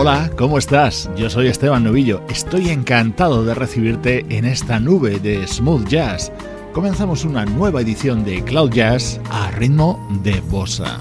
Hola, ¿cómo estás? Yo soy Esteban Novillo. Estoy encantado de recibirte en esta nube de smooth jazz. Comenzamos una nueva edición de Cloud Jazz a ritmo de bossa.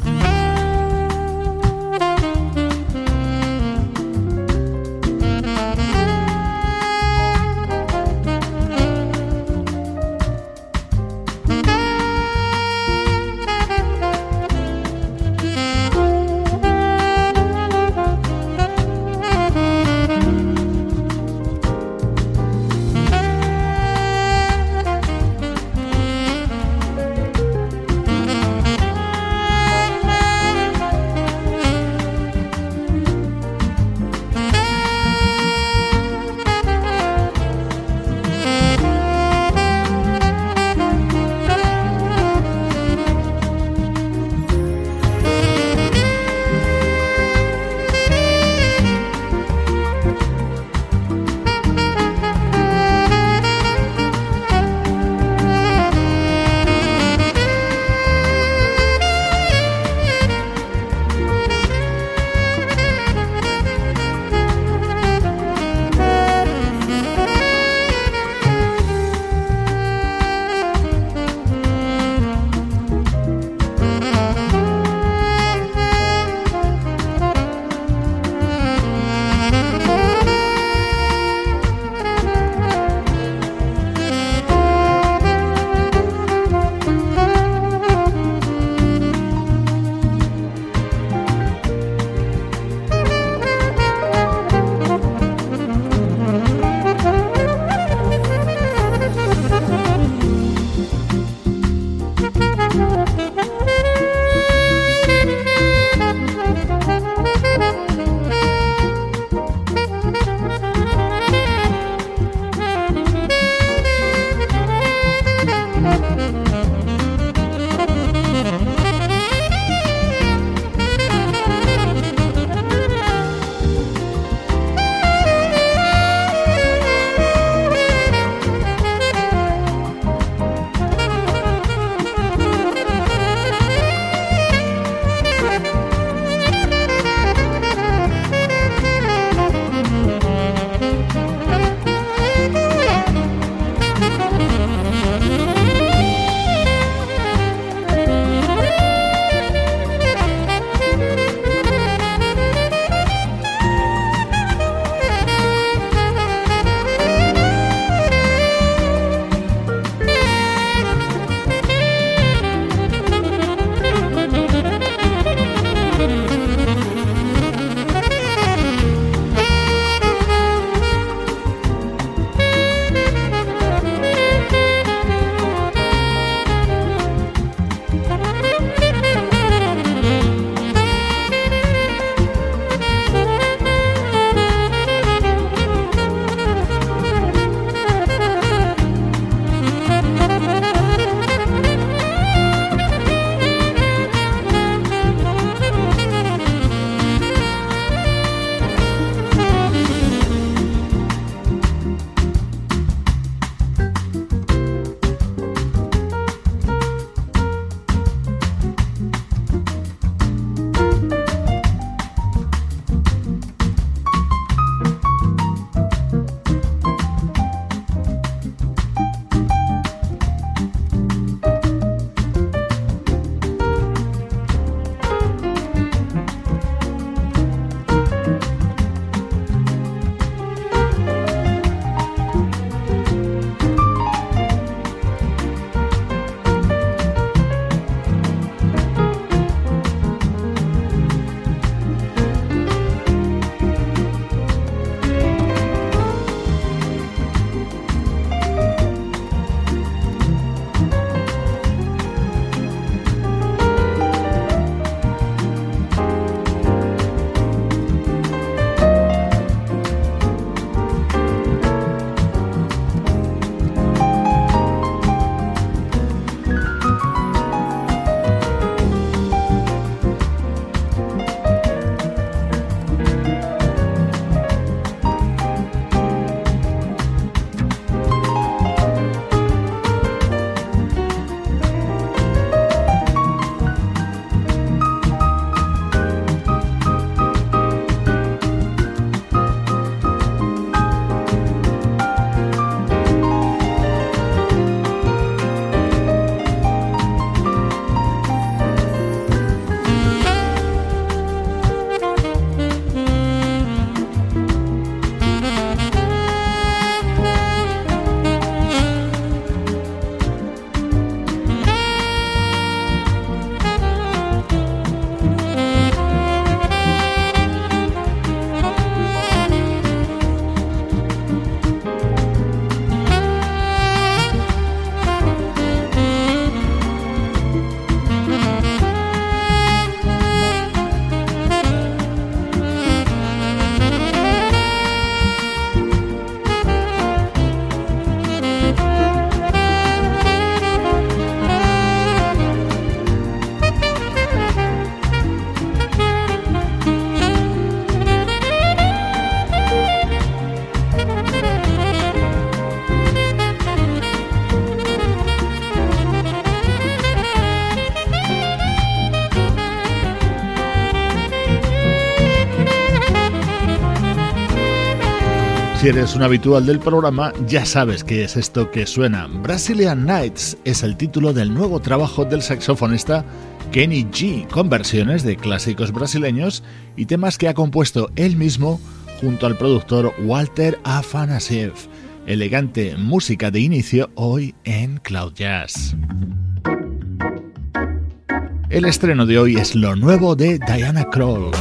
Si eres un habitual del programa, ya sabes qué es esto que suena. Brazilian Nights es el título del nuevo trabajo del saxofonista Kenny G, con versiones de clásicos brasileños y temas que ha compuesto él mismo junto al productor Walter Afanasiev. Elegante música de inicio hoy en Cloud Jazz. El estreno de hoy es lo nuevo de Diana Kroll.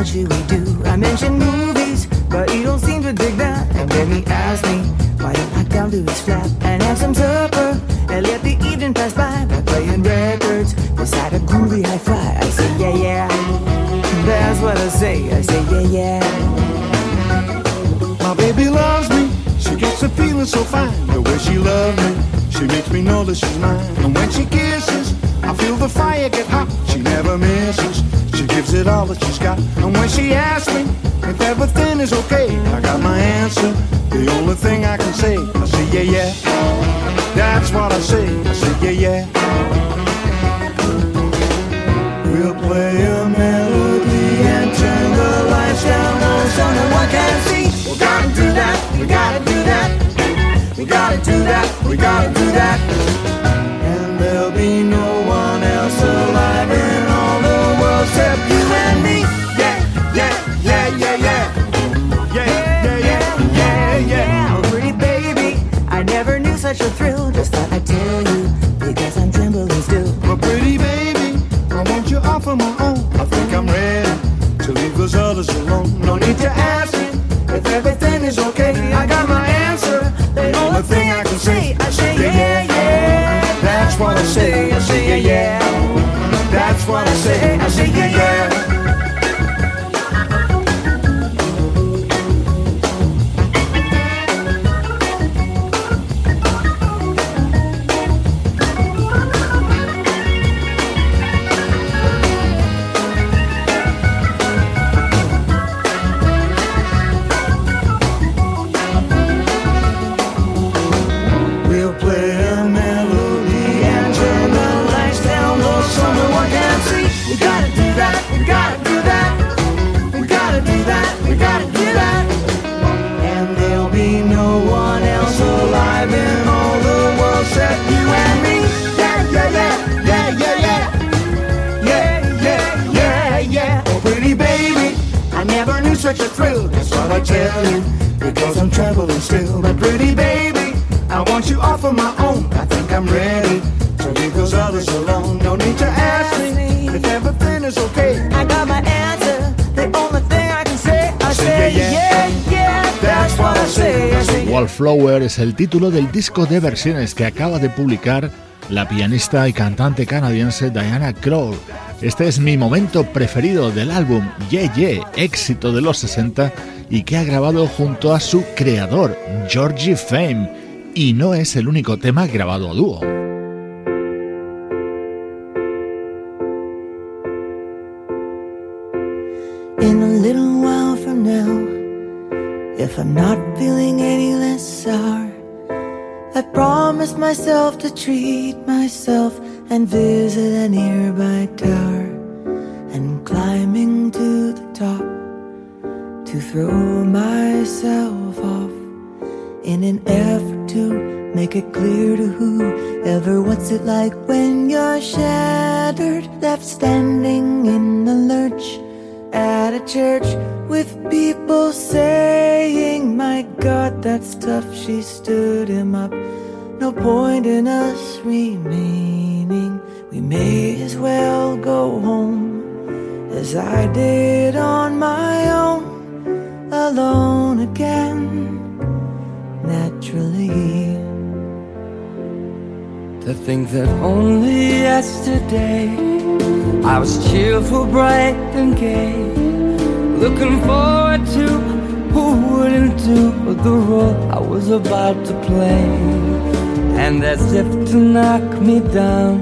What should we do? I mentioned movies, but you don't seem to dig that. And then he asked me, why don't I down to his flat and have some supper and let the evening pass by by playing records beside a groovy hi-fi. I say, yeah, yeah. That's what I say. I say, yeah, yeah. My baby loves me. She gets a feeling so fine. The way she loves me, she makes me know that she's mine. And when she kisses, I feel the fire get hot. She never misses. She gives it all that she's got. And when she asks me if everything is okay, I got my answer. The only thing I can say, I say, yeah, yeah. That's what I say. I say, yeah, yeah. We'll play a melody and turn the lights down low so no one can see. We gotta do that. We gotta do that. We gotta do that. We gotta do that. If everything is okay. I got my answer. The only thing I can say, I say yeah, yeah. That's what I say. I say yeah, yeah. That's what I say. I say yeah. Wallflower es el título del disco de versiones que acaba de publicar la pianista y cantante canadiense Diana Krall. Este es mi momento preferido del álbum Yeah Yeah, éxito de los 60 y que ha grabado junto a su creador, Georgie Fame. Y no es el único tema grabado a dúo. Myself to treat myself and visit a nearby tower and climbing to the top to throw myself off in an effort to make it clear to whoever what's it like when you're shattered, left standing in the lurch at a church with people saying, My God, that's tough. She stood him up. No point in us remaining. We may as well go home as I did on my own, alone again, naturally. To think that only yesterday I was cheerful, bright, and gay, looking forward to who wouldn't do the role I was about to play. And as if to knock me down,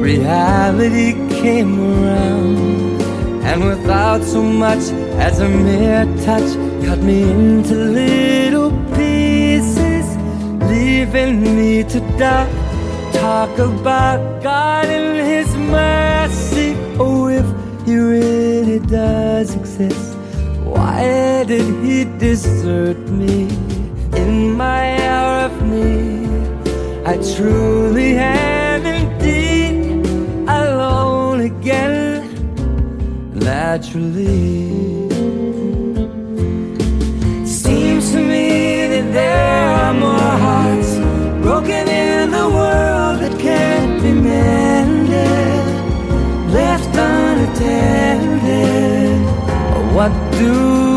reality came around, and without so much as a mere touch, cut me into little pieces, leaving me to die. Talk about God and His mercy. Oh, if He really does exist. Why did he desert me in my hour? I truly am indeed alone again, naturally. Seems to me that there are more hearts broken in the world that can't be mended, left unattended. What do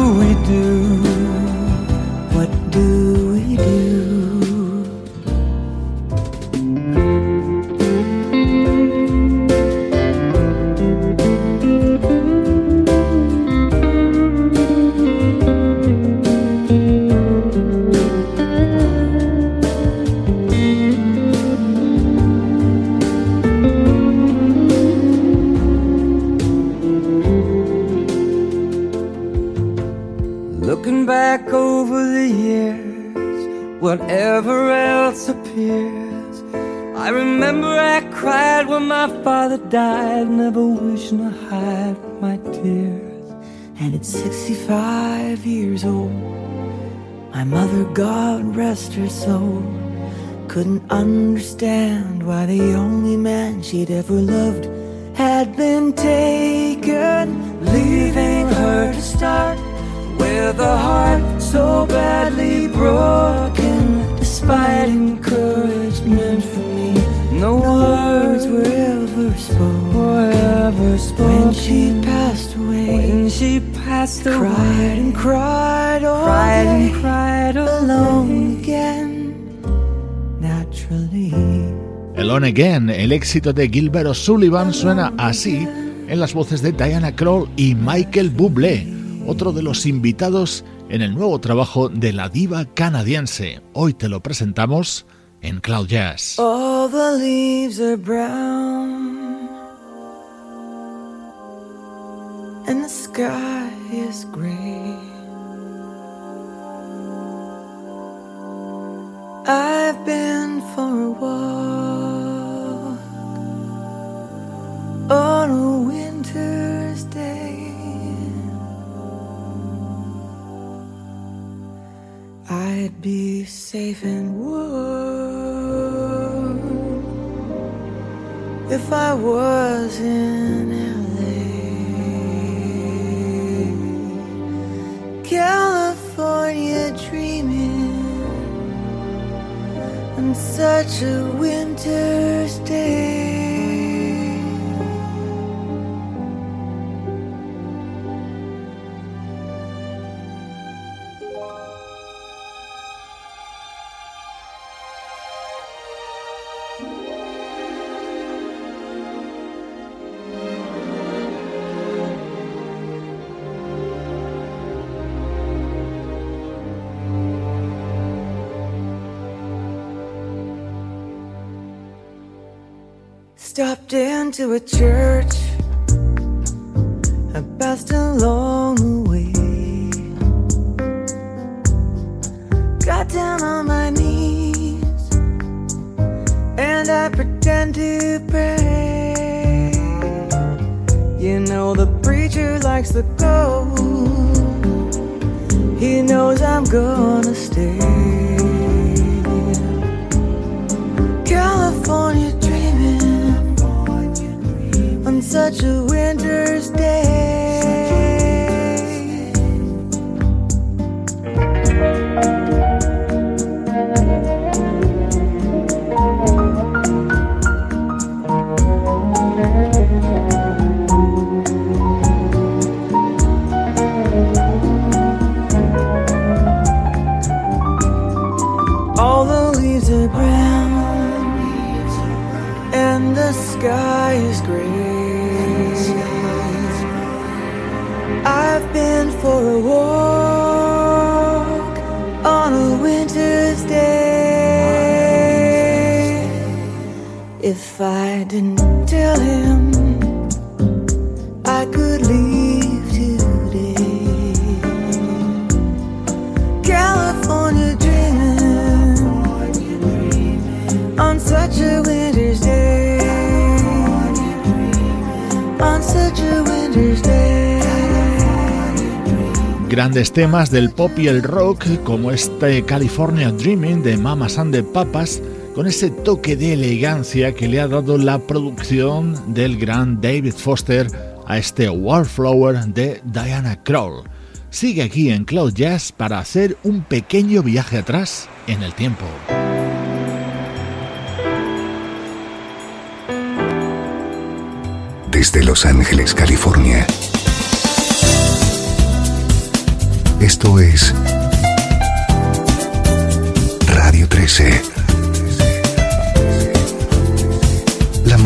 at 65 years old, my mother, God rest her soul, couldn't understand why the only man she'd ever loved passed away. cried and cried all cried day, and cried alone again, naturally. Alone Again, el éxito de Gilbert O'Sullivan suena así en las voces de Diana Kroll y Michael Bublé, otro de los invitados en el nuevo trabajo de la diva canadiense. Hoy te lo presentamos en Cloud Jazz. All the leaves are brown, and the sky I've been for a walk on a winter's day. I'd be safe and warm if I was such a winter's day. Into a church, I passed along the way. Got down on my knees, and I pretend to pray. You know, the preacher likes the go, he knows I'm gonna stay. California such a winter's day. If I didn't tell him I could leave today, California dreaming on such a winter's day. On such a winter's day. grandes temas del pop y el rock, como este California Dreaming de Mamas and the Papas, con ese toque de elegancia que le ha dado la producción del gran David Foster a este Wallflower de Diana Krall. Sigue aquí en Cloud Jazz para hacer un pequeño viaje atrás en el tiempo. Desde Los Ángeles, California Esto es Radio 13.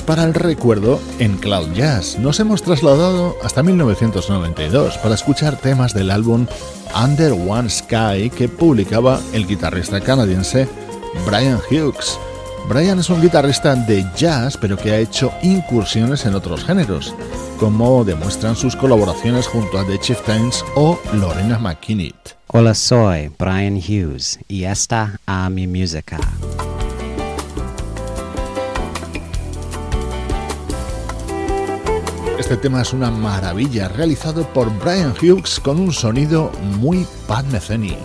Para el recuerdo en Cloud Jazz. Nos hemos trasladado hasta 1992 para escuchar temas del álbum Under One Sky que publicaba el guitarrista canadiense Brian Hughes. Brian es un guitarrista de jazz pero que ha hecho incursiones en otros géneros, como demuestran sus colaboraciones junto a The Chieftains o Lorena McKinney. Hola, soy Brian Hughes y esta a mi música. Este tema es una maravilla, realizado por Brian Hughes con un sonido muy Pat Metheny.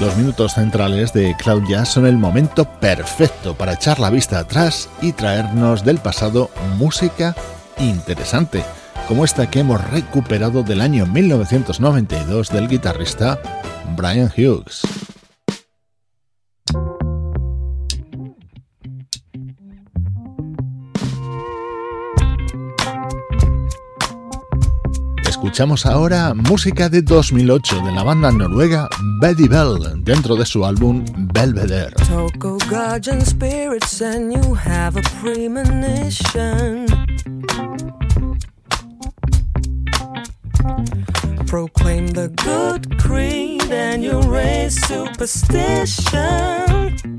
Los minutos centrales de Cloud Jazz son el momento perfecto para echar la vista atrás y traernos del pasado música interesante, como esta que hemos recuperado del año 1992 del guitarrista Brian Hughes. Escuchamos ahora música de 2008 de la banda noruega Betty Bell dentro de su álbum Belvedere. Toko guardian spirits and you have a premonition. Proclaim the good creed and you raise superstition.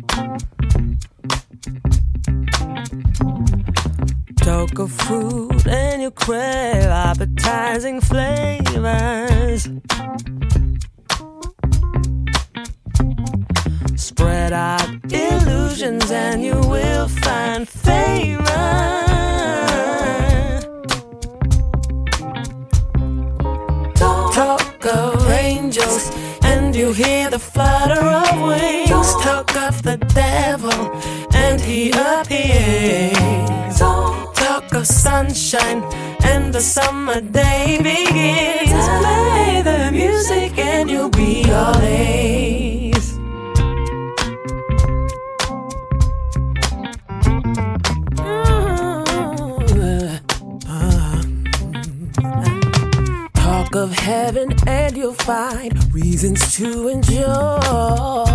Talk of food and you crave appetizing flavors. Spread out illusions and you will find favor. Talk of angels and you hear the flutter of wings. Talk of the devil and he appears of sunshine and the summer day begins. Play the music and you'll be all A's. Mm-hmm. Talk of heaven and you'll find reasons to enjoy.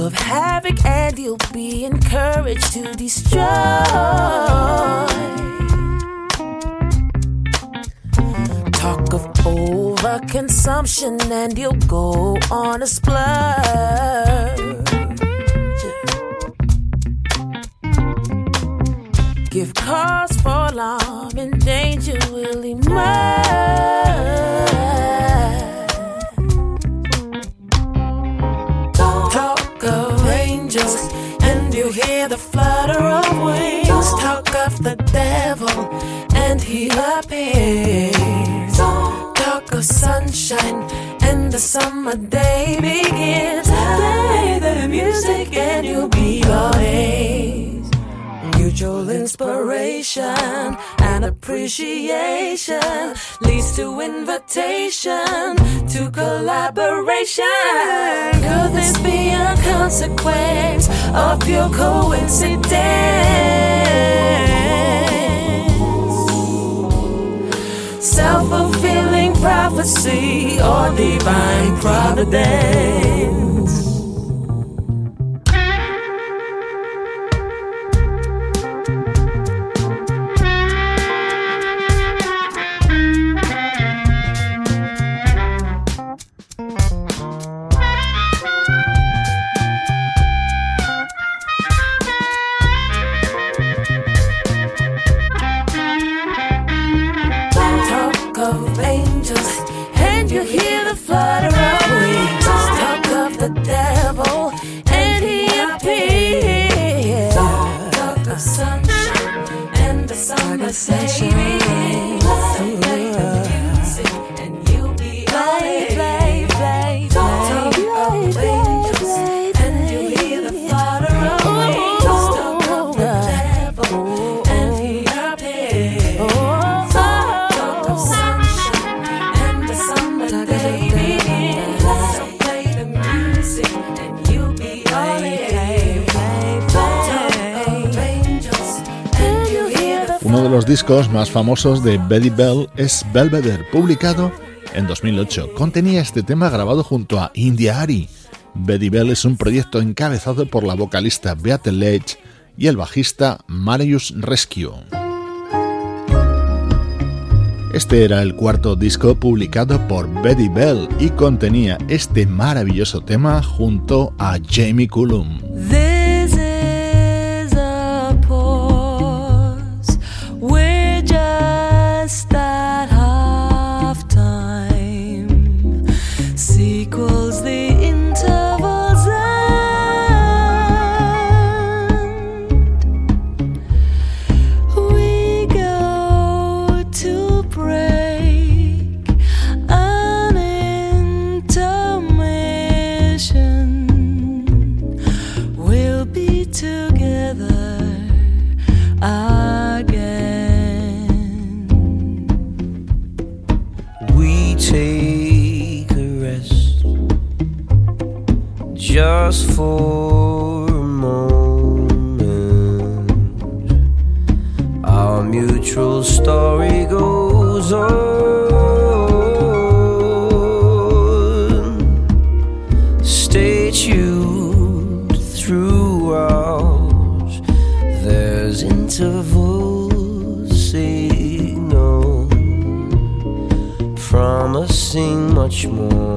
Of havoc, and you'll be encouraged to destroy. Talk of overconsumption, and you'll go on a splurge. Give cause for alarm, and danger will emerge. The flutter of wings. Talk of the devil, and he appears. Talk of sunshine, and the summer day begins. Inspiration and appreciation leads to invitation to collaboration. Could this be a consequence of pure coincidence? Self fulfilling prophecy or divine providence? conversation. Discos más famosos de Betty Bell es Belvedere, publicado en 2008. Contenía este tema grabado junto a India Ari. Betty Bell es un proyecto encabezado por la vocalista Beate Lech y el bajista Marius Rescue. Este era el cuarto disco publicado por Betty Bell y contenía este maravilloso tema junto a Jamie Cullum. Stay tuned throughout. There's interval signal promising much more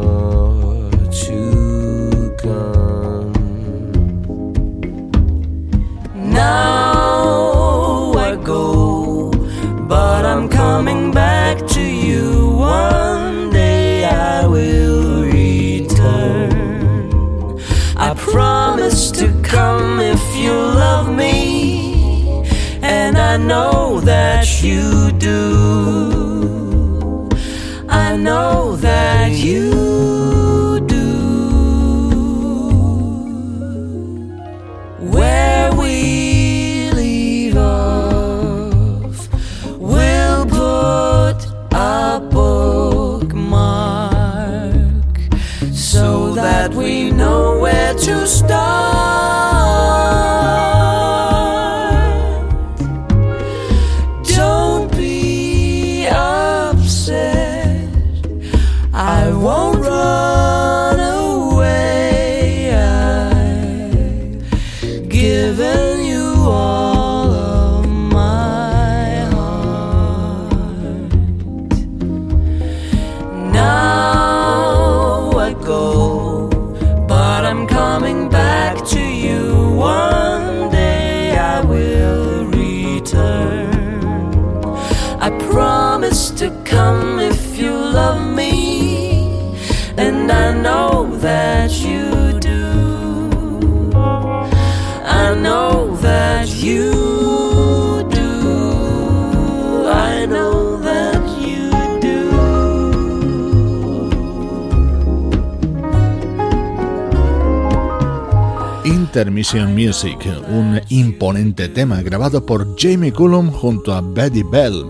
Intermission Music, un imponente tema grabado por Jamie Cullum junto a Betty Bell.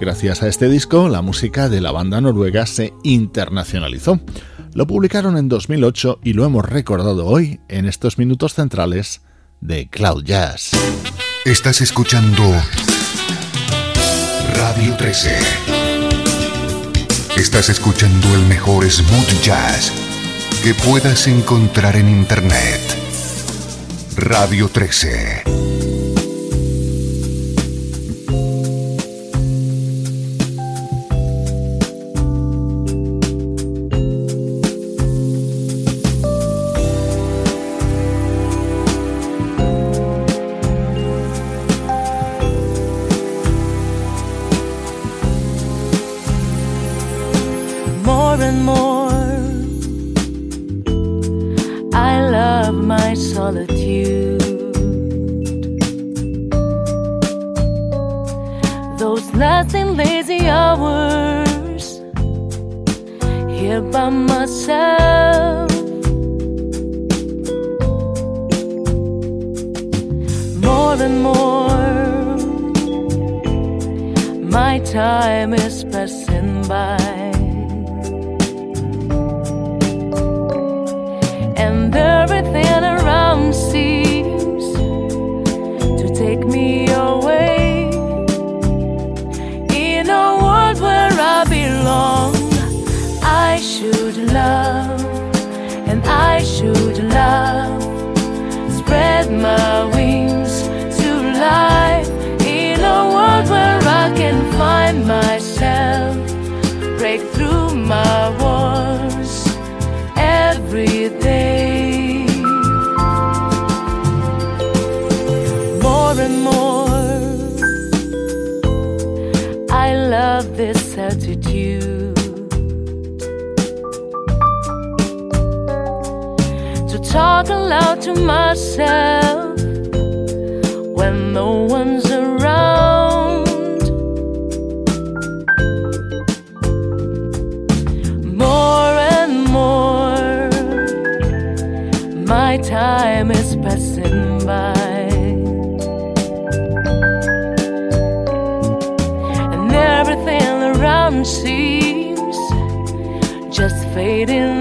Gracias a este disco, la música de la banda noruega se internacionalizó. Lo publicaron en 2008 y lo hemos recordado hoy en estos minutos centrales de Cloud Jazz. Estás escuchando Radio 13. Estás escuchando el mejor smooth jazz que puedas encontrar en Internet. Radio 13. Should love. Spread my to myself when no one's around. More and more, my time is passing by. and Everything around seems just fading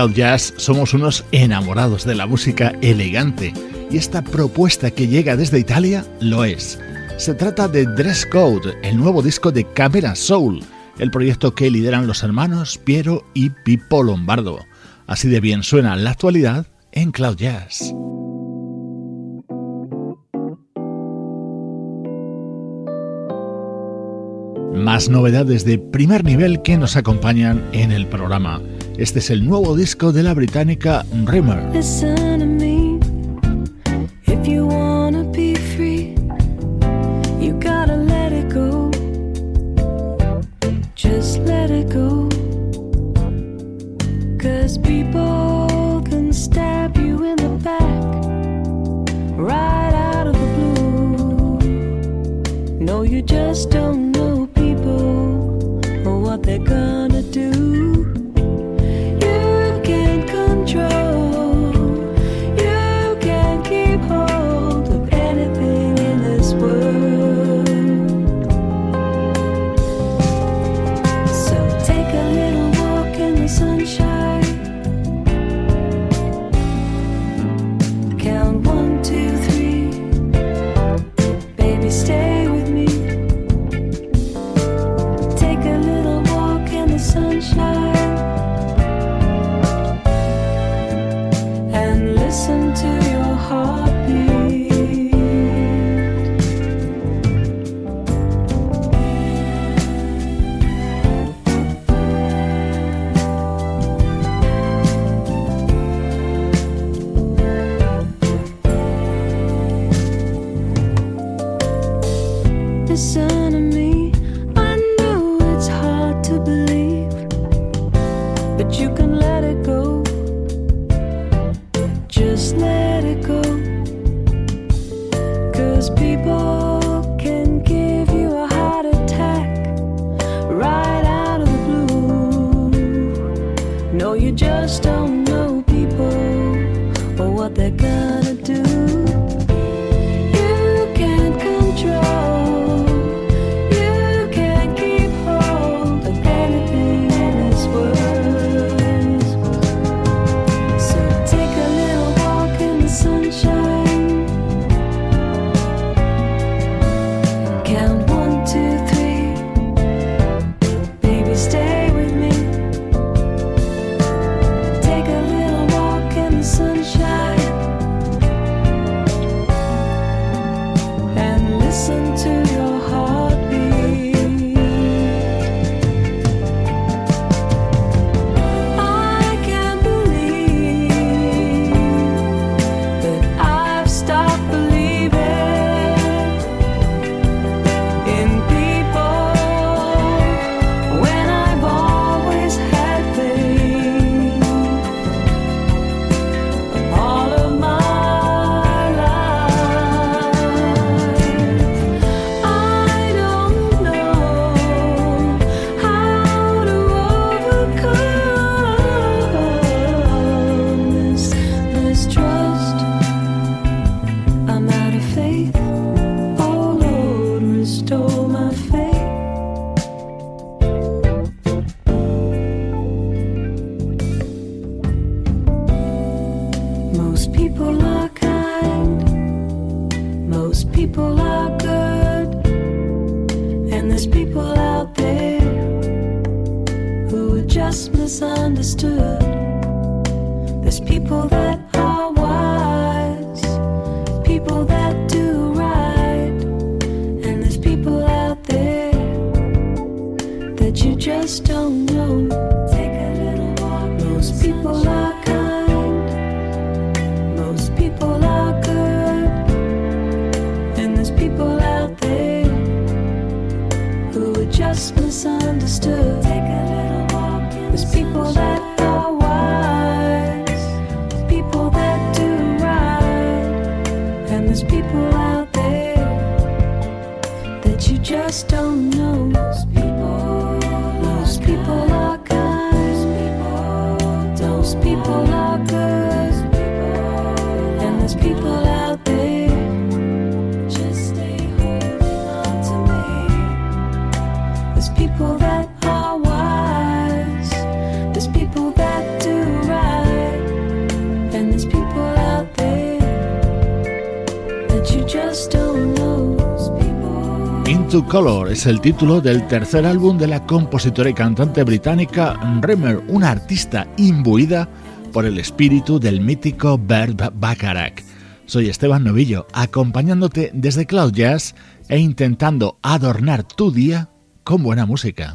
Cloud Jazz somos unos enamorados de la música elegante y esta propuesta que llega desde Italia lo es. Se trata de Dress Code, el nuevo disco de Camera Soul, el proyecto que lideran los hermanos Piero y Pippo Lombardo. Así de bien suena la actualidad en Cloud Jazz. Más novedades de primer nivel que nos acompañan en el programa. Este es el nuevo disco de la británica Rimmer. to Color es el título del tercer álbum de la compositora y cantante británica Remer, una artista imbuida por el espíritu del mítico Bert Bacharach. Soy Esteban Novillo, acompañándote desde Cloud Jazz e intentando adornar tu día con buena música.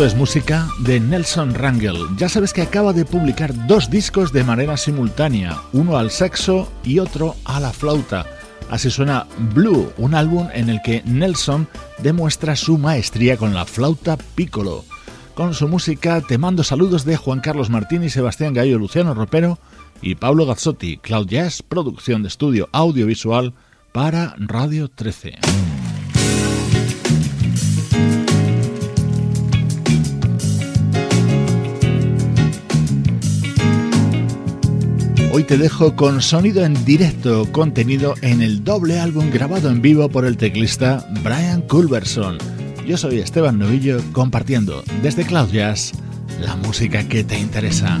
Es música de Nelson Rangel. Ya sabes que acaba de publicar dos discos de manera simultánea, uno al sexo y otro a la flauta. Así suena Blue, un álbum en el que Nelson demuestra su maestría con la flauta piccolo. Con su música te mando saludos de Juan Carlos Martín Sebastián Gallo, Luciano Ropero y Pablo Gazzotti, Cloud Jazz, producción de estudio audiovisual para Radio 13. Hoy te dejo con sonido en directo contenido en el doble álbum grabado en vivo por el teclista Brian Culberson. Yo soy Esteban Novillo compartiendo desde Cloud Jazz la música que te interesa.